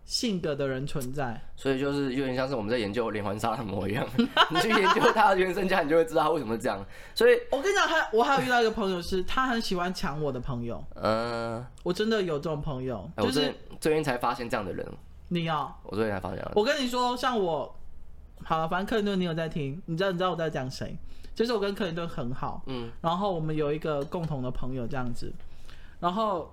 性格的人存在。所以就是有点像是我们在研究连环杀人魔一样，你去研究他的原生家，你就会知道他为什么这样。所以我跟你讲，还我还有遇到一个朋友是，他很喜欢抢我的朋友，嗯，我真的有这种朋友，就是、欸、最近才发现这样的人。你要？我最近才发现。我跟你说，像我。好了，反正克林顿你有在听，你知道你知道我在讲谁？就是我跟克林顿很好，嗯，然后我们有一个共同的朋友这样子，然后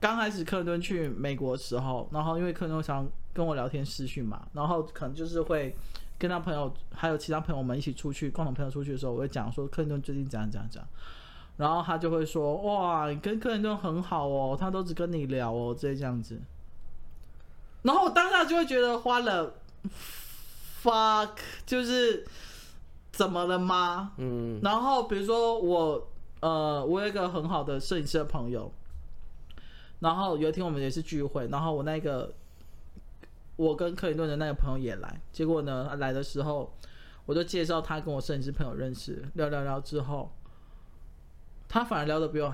刚开始克林顿去美国的时候，然后因为克林顿想跟我聊天视讯嘛，然后可能就是会跟他朋友还有其他朋友们一起出去，共同朋友出去的时候，我会讲说克林顿最近怎样怎样怎样，然后他就会说哇，你跟克林顿很好哦，他都只跟你聊哦，这这样子，然后我当下就会觉得花了。fuck，就是怎么了吗？嗯，然后比如说我，呃，我有一个很好的摄影师的朋友，然后有一天我们也是聚会，然后我那个我跟克林顿的那个朋友也来，结果呢，来的时候我就介绍他跟我摄影师朋友认识，聊聊聊之后，他反而聊的比我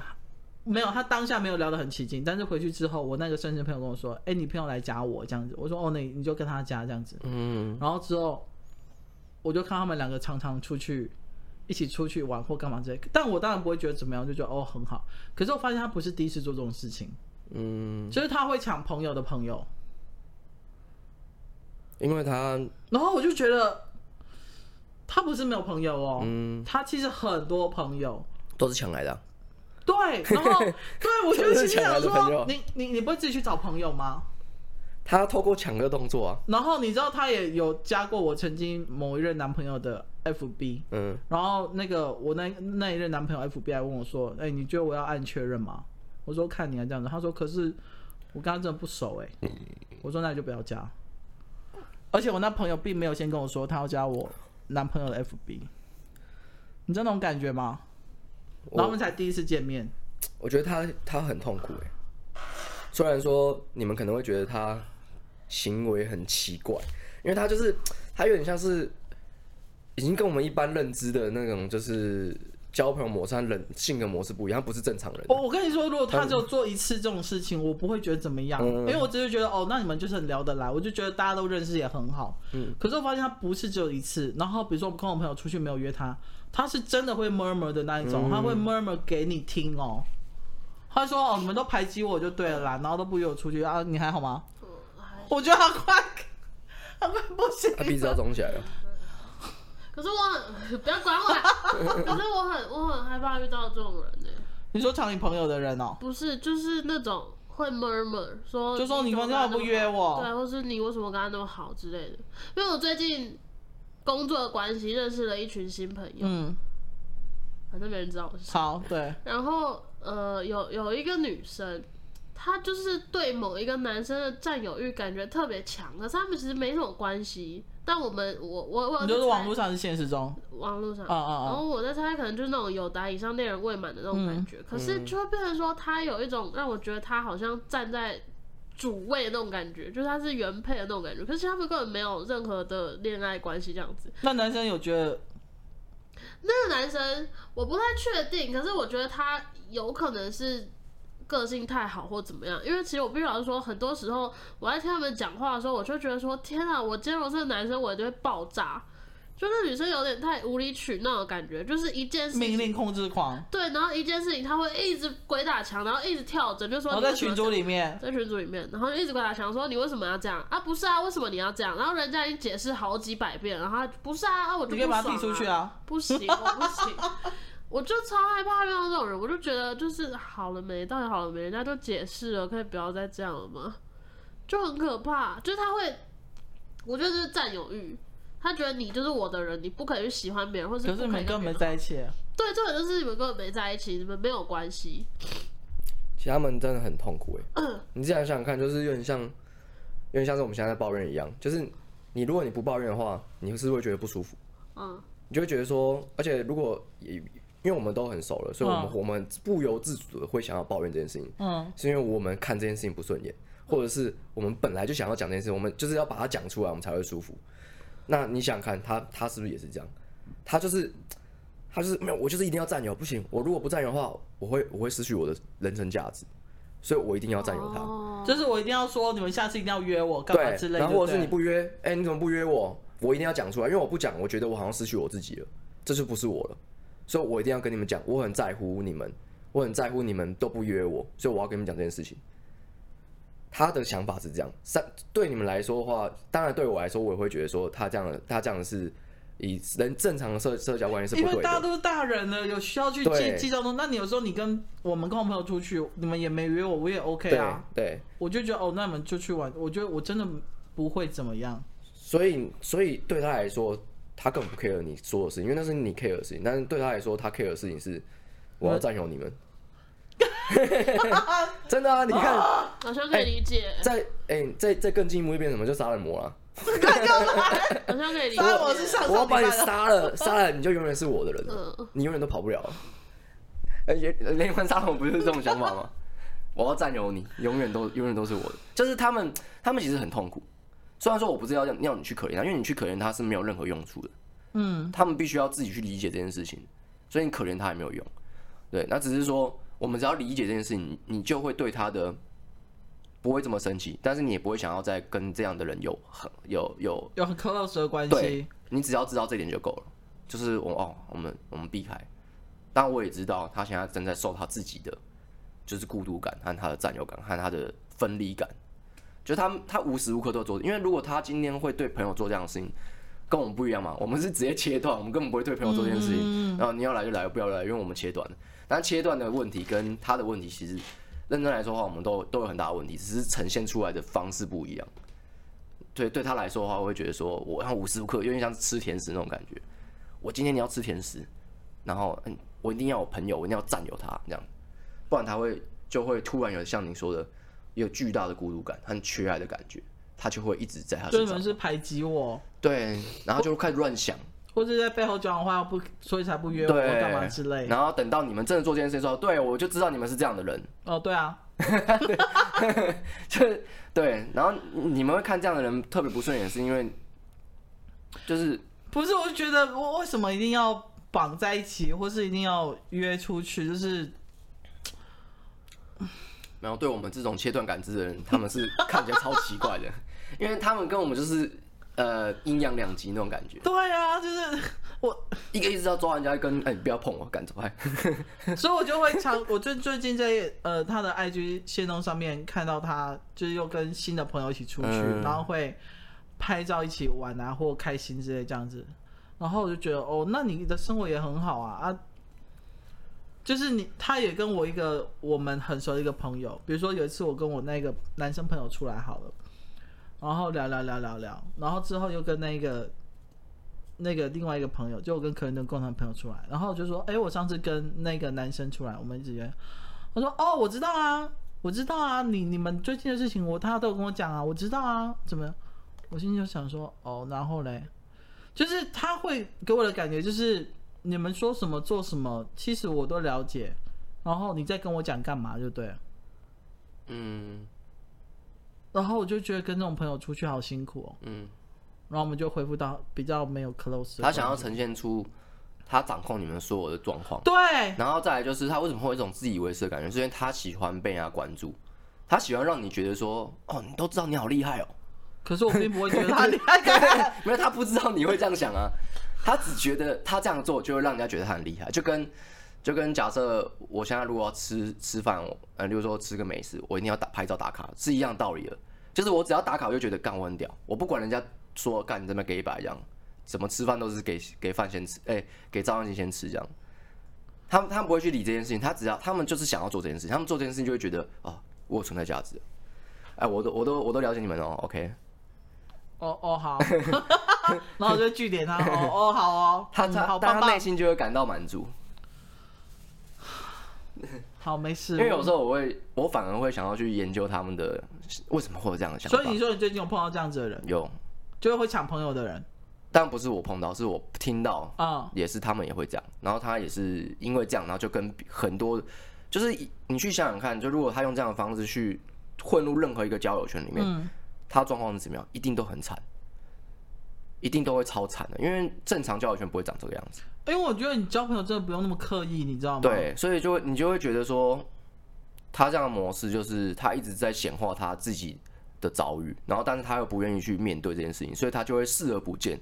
没有，他当下没有聊得很起劲，但是回去之后，我那个摄影师朋友跟我说：“哎、欸，你朋友来加我这样子。”我说：“哦，那你就跟他加这样子。”嗯，然后之后我就看他们两个常常出去一起出去玩或干嘛之类，但我当然不会觉得怎么样，就觉得哦很好。可是我发现他不是第一次做这种事情，嗯，就是他会抢朋友的朋友，因为他，然后我就觉得他不是没有朋友哦，嗯，他其实很多朋友都是抢来的、啊。对，然后 对，我就心想说，你你你不会自己去找朋友吗？他透过抢的动作啊。然后你知道他也有加过我曾经某一任男朋友的 FB，嗯，然后那个我那那一任男朋友 FB 还问我说，哎，你觉得我要按确认吗？我说看你啊这样子，他说可是我跟他真的不熟哎、欸，我说那你就不要加。而且我那朋友并没有先跟我说他要加我男朋友的 FB，你知道那种感觉吗？然后我们才第一次见面，我觉得他他很痛苦哎。虽然说你们可能会觉得他行为很奇怪，因为他就是他有点像是已经跟我们一般认知的那种就是交朋友模式、人性格模式不一样，他不是正常人。我我跟你说，如果他只有做一次这种事情，我不会觉得怎么样，嗯、因为我只是觉得哦，那你们就是很聊得来，我就觉得大家都认识也很好。嗯。可是我发现他不是只有一次，然后比如说我跟我朋友出去没有约他。他是真的会 murmur 的那一种，嗯、他会 murmur 给你听哦。他说：“哦，你们都排挤我就对了啦，然后都不约我出去啊，你还好吗？”我觉得他快，他快不行。他鼻子要肿起来了。可是我很不要管我，可是我很我很害怕遇到这种人呢。你说抢你朋友的人哦？不是，就是那种会 murmur 说，就说你为什么不约我？对，或是你为什么跟他那么好之类的。因为我最近。工作的关系认识了一群新朋友，嗯，反正没人知道我是谁。好，对。然后，呃，有有一个女生，她就是对某一个男生的占有欲感觉特别强，可是他们其实没什么关系。但我们，我我我，你就是网络上是现实中，网络上。然后我在猜，可能就是那种有答以上恋人未满的那种感觉。嗯、可是就会变成说，他有一种让我觉得他好像站在。主位的那种感觉，就是他是原配的那种感觉，可是他们根本没有任何的恋爱关系这样子。那男生有觉得？那个男生我不太确定，可是我觉得他有可能是个性太好或怎么样。因为其实我必须老实说，很多时候我在听他们讲话的时候，我就觉得说：天啊，我今天如果是个男生，我就会爆炸。就那女生有点太无理取闹的感觉，就是一件事情命令控制狂。对，然后一件事情他会一直鬼打墙，然后一直跳针，就说。我在群组里面，在群组里面，然后就一直鬼打墙，说你为什么要这样啊？不是啊，为什么你要这样？然后人家已经解释好几百遍，然后他不是啊，啊我就不爽啊。你可以把他踢出去啊！不行，我不行，我就超害怕遇到这种人，我就觉得就是好了没？到底好了没？人家都解释了，可以不要再这样了吗？就很可怕，就是他会，我觉得就是占有欲。他觉得你就是我的人，你不可以去喜欢别人，或是不可。可是你们根本没在一起啊。对，这个就是你们根本没在一起，你们没有关系。其实他们真的很痛苦哎。嗯。你这样想想看，就是有点像，有点像是我们现在在抱怨一样。就是你如果你不抱怨的话，你是不是会觉得不舒服？嗯。你就会觉得说，而且如果也因为我们都很熟了，所以我们、嗯、我们不由自主的会想要抱怨这件事情。嗯。是因为我们看这件事情不顺眼，或者是我们本来就想要讲这件事情，我们就是要把它讲出来，我们才会舒服。那你想看他，他是不是也是这样？他就是，他就是没有，我就是一定要占有，不行，我如果不占有的话，我会我会失去我的人生价值，所以我一定要占有他。哦，就是我一定要说，你们下次一定要约我干嘛之类的。然后或者是你不约，哎、欸，你怎么不约我？我一定要讲出来，因为我不讲，我觉得我好像失去我自己了，这就不是我了，所以我一定要跟你们讲，我很在乎你们，我很在乎你们都不约我，所以我要跟你们讲这件事情。他的想法是这样，三对你们来说的话，当然对我来说，我也会觉得说他这样的，他这样的是以人正常的社社交关系是不对的。因为大家都是大人了，有需要去计计较的。那你有时候你跟我们跟我朋友出去，你们也没约我，我也 OK 啊。对，对我就觉得哦，那你们就去玩，我觉得我真的不会怎么样。所以，所以对他来说，他根本不 care 你说的事情，因为那是你 care 的事情。但是对他来说，他 care 的事情是我要占有你们。嗯 真的啊！你看，好像可以理解。欸、在哎、欸，在在更进一步一变什么？就杀人魔了。好像可以理解。我是上我要把你杀了，杀了你就永远是我的人你永远都跑不了。哎、欸，连环杀人魔不就是这种想法吗？我要占有你，永远都永远都是我的。就是他们，他们其实很痛苦。虽然说我不是要要你去可怜他，因为你去可怜他是没有任何用处的。嗯，他们必须要自己去理解这件事情，所以你可怜他也没有用。对，那只是说。我们只要理解这件事情，你就会对他的不会这么生气，但是你也不会想要再跟这样的人有很有有有很 close 的关系。对，你只要知道这点就够了。就是我哦，我们我们避开。但我也知道他现在正在受他自己的就是孤独感和他的占有感和他的分离感。就他他无时无刻都做，因为如果他今天会对朋友做这样的事情，跟我们不一样嘛。我们是直接切断，我们根本不会对朋友做这件事情。嗯、然后你要来就来，不要来，因为我们切断了。但切断的问题跟他的问题，其实认真来说的话，我们都都有很大的问题，只是呈现出来的方式不一样。对，对他来说的话，我会觉得说，我像无时无刻有点像吃甜食那种感觉。我今天你要吃甜食，然后嗯，我一定要有朋友，我一定要占有他这样，不然他会就会突然有像你说的，有巨大的孤独感和缺爱的感觉，他就会一直在他身上。专门是排挤我。对，然后就开始乱想。或者在背后讲的话，不，所以才不约我干嘛之类。然后等到你们真的做这件事情的时候，对，我就知道你们是这样的人。哦，对啊，就是对。然后你们会看这样的人特别不顺眼，是因为就是不是？我就觉得我为什么一定要绑在一起，或是一定要约出去？就是然后对我们这种切断感知的人，他们是看起来超奇怪的，因为他们跟我们就是。呃，阴阳两极那种感觉。对啊，就是我一个一直要抓人家一根，哎、欸，你不要碰我，赶走开。所以我就会常，我最最近在呃他的 IG 线动上面看到他，就是又跟新的朋友一起出去，嗯、然后会拍照一起玩啊，或开心之类这样子。然后我就觉得，哦，那你的生活也很好啊啊！就是你，他也跟我一个我们很熟的一个朋友，比如说有一次我跟我那个男生朋友出来好了。然后聊聊聊聊聊，然后之后又跟那个那个另外一个朋友，就我跟可人的共同朋友出来，然后就说：“哎，我上次跟那个男生出来，我们一直约。”我说：“哦，我知道啊，我知道啊，你你们最近的事情，我他都有跟我讲啊，我知道啊，怎么样？”我心里就想说：“哦，然后嘞，就是他会给我的感觉就是你们说什么做什么，其实我都了解，然后你再跟我讲干嘛就对了。”嗯。然后我就觉得跟这种朋友出去好辛苦哦。嗯，然后我们就恢复到比较没有 close。他想要呈现出他掌控你们所有的状况。对。然后再来就是他为什么会有一种自以为是的感觉？是因为他喜欢被人家关注，他喜欢让你觉得说，哦，你都知道你好厉害哦。可是我并不会觉得 他厉害。没有，他不知道你会这样想啊。他只觉得他这样做就会让人家觉得他很厉害，就跟就跟假设我现在如果要吃吃饭，呃，比如说吃个美食，我一定要打拍照打卡，是一样道理的。就是我只要打卡，我就觉得干我很屌，我不管人家说干你这么给白这样，怎么吃饭都是给给饭先吃，哎、给赵安静先吃这样。他们他们不会去理这件事情，他只要他们就是想要做这件事情，他们做这件事情就会觉得哦，我有存在价值。哎，我都我都我都了解你们哦，OK。哦哦好，然后就据点他哦哦好哦，他他、嗯、但他内心就会感到满足。好，没事。因为有时候我会，我反而会想要去研究他们的为什么会有这样的想法。所以你说你最近有碰到这样子的人？有，就会抢朋友的人。但不是我碰到，是我听到啊，也是他们也会这样。然后他也是因为这样，然后就跟很多，就是你去想想看，就如果他用这样的方式去混入任何一个交友圈里面，嗯、他状况是怎么样？一定都很惨，一一定都会超惨的，因为正常交友圈不会长这个样子。因为我觉得你交朋友真的不用那么刻意，你知道吗？对，所以就你就会觉得说，他这样的模式就是他一直在显化他自己的遭遇，然后但是他又不愿意去面对这件事情，所以他就会视而不见。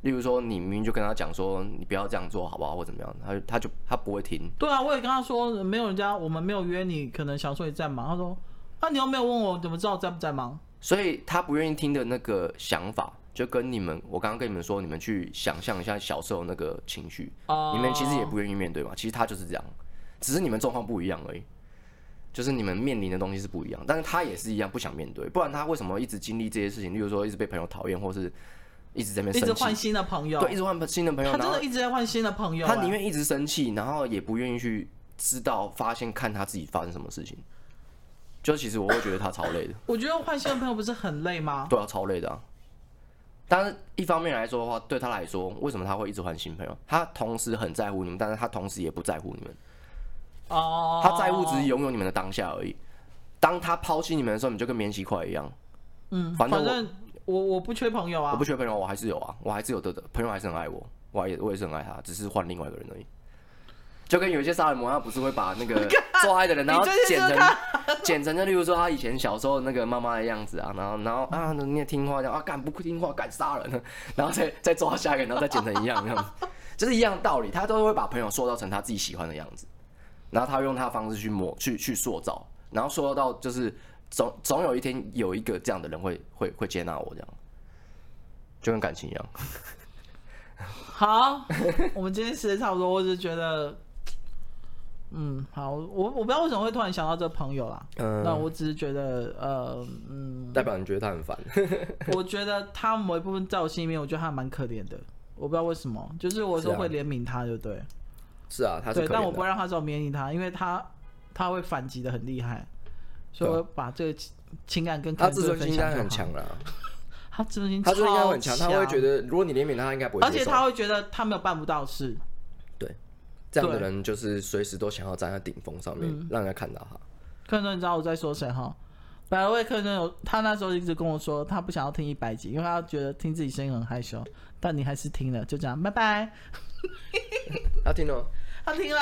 例如说，你明明就跟他讲说，你不要这样做好不好，或怎么样，他他就他不会听。对啊，我也跟他说，没有人家，我们没有约你，可能想说你在忙。他说，啊，你又没有问我，怎么知道在不在忙？所以他不愿意听的那个想法。就跟你们，我刚刚跟你们说，你们去想象一下小时候那个情绪，uh... 你们其实也不愿意面对嘛。其实他就是这样，只是你们状况不一样而已。就是你们面临的东西是不一样，但是他也是一样不想面对，不然他为什么一直经历这些事情？例如说，一直被朋友讨厌，或是一直在那边生，一直换新的朋友，对，一直换新的朋友，他真的一直在换新的朋友。他宁愿一直生气，然后也不愿意去知道、发现、看他自己发生什么事情。就其实我会觉得他超累的。我觉得换新的朋友不是很累吗？对啊，超累的啊。但是一方面来说的话，对他来说，为什么他会一直换新朋友？他同时很在乎你们，但是他同时也不在乎你们。哦，他在乎只是拥有你们的当下而已。当他抛弃你们的时候，你就跟免洗块一样。嗯，反正我反正我，我不缺朋友啊，我不缺朋友，我还是有啊，我还是有的的朋友，还是很爱我，我也我也是很爱他，只是换另外一个人而已。就跟有一些杀人魔，他不是会把那个 做爱的人，然后 剪成剪成，就例如说他以前小时候那个妈妈的样子啊，然后然后啊，你也听话这样啊，敢不听话敢杀人，然后再再抓下一个，然后再剪成一样这样子，就是一样的道理，他都会把朋友塑造成他自己喜欢的样子，然后他用他的方式去磨去去塑造，然后塑造到就是总总有一天有一个这样的人会会会接纳我这样，就跟感情一样。好，我们今天时间差不多，我只是觉得。嗯，好，我我不知道为什么会突然想到这个朋友啦。嗯，那我只是觉得，呃，嗯，代表你觉得他很烦。我觉得他某一部分在我心里面，我觉得他蛮可怜的。我不知道为什么，就是我说会怜悯他，就对。是啊，他是对，但我不会让他这么怜悯他，因为他他会反击的很厉害，所以我把这个情感跟他自 尊心应该很强了。他自尊心他应该很强，他会觉得如果你怜悯他，他应该不会。而且他会觉得他没有办不到事。这样的人就是随时都想要站在顶峰上面，让人家看到他。客人，你知道我在说谁哈？百位客人有，他那时候一直跟我说，他不想要听一百集，因为他觉得听自己声音很害羞。但你还是听了，就这样，拜拜。他听了，他听了。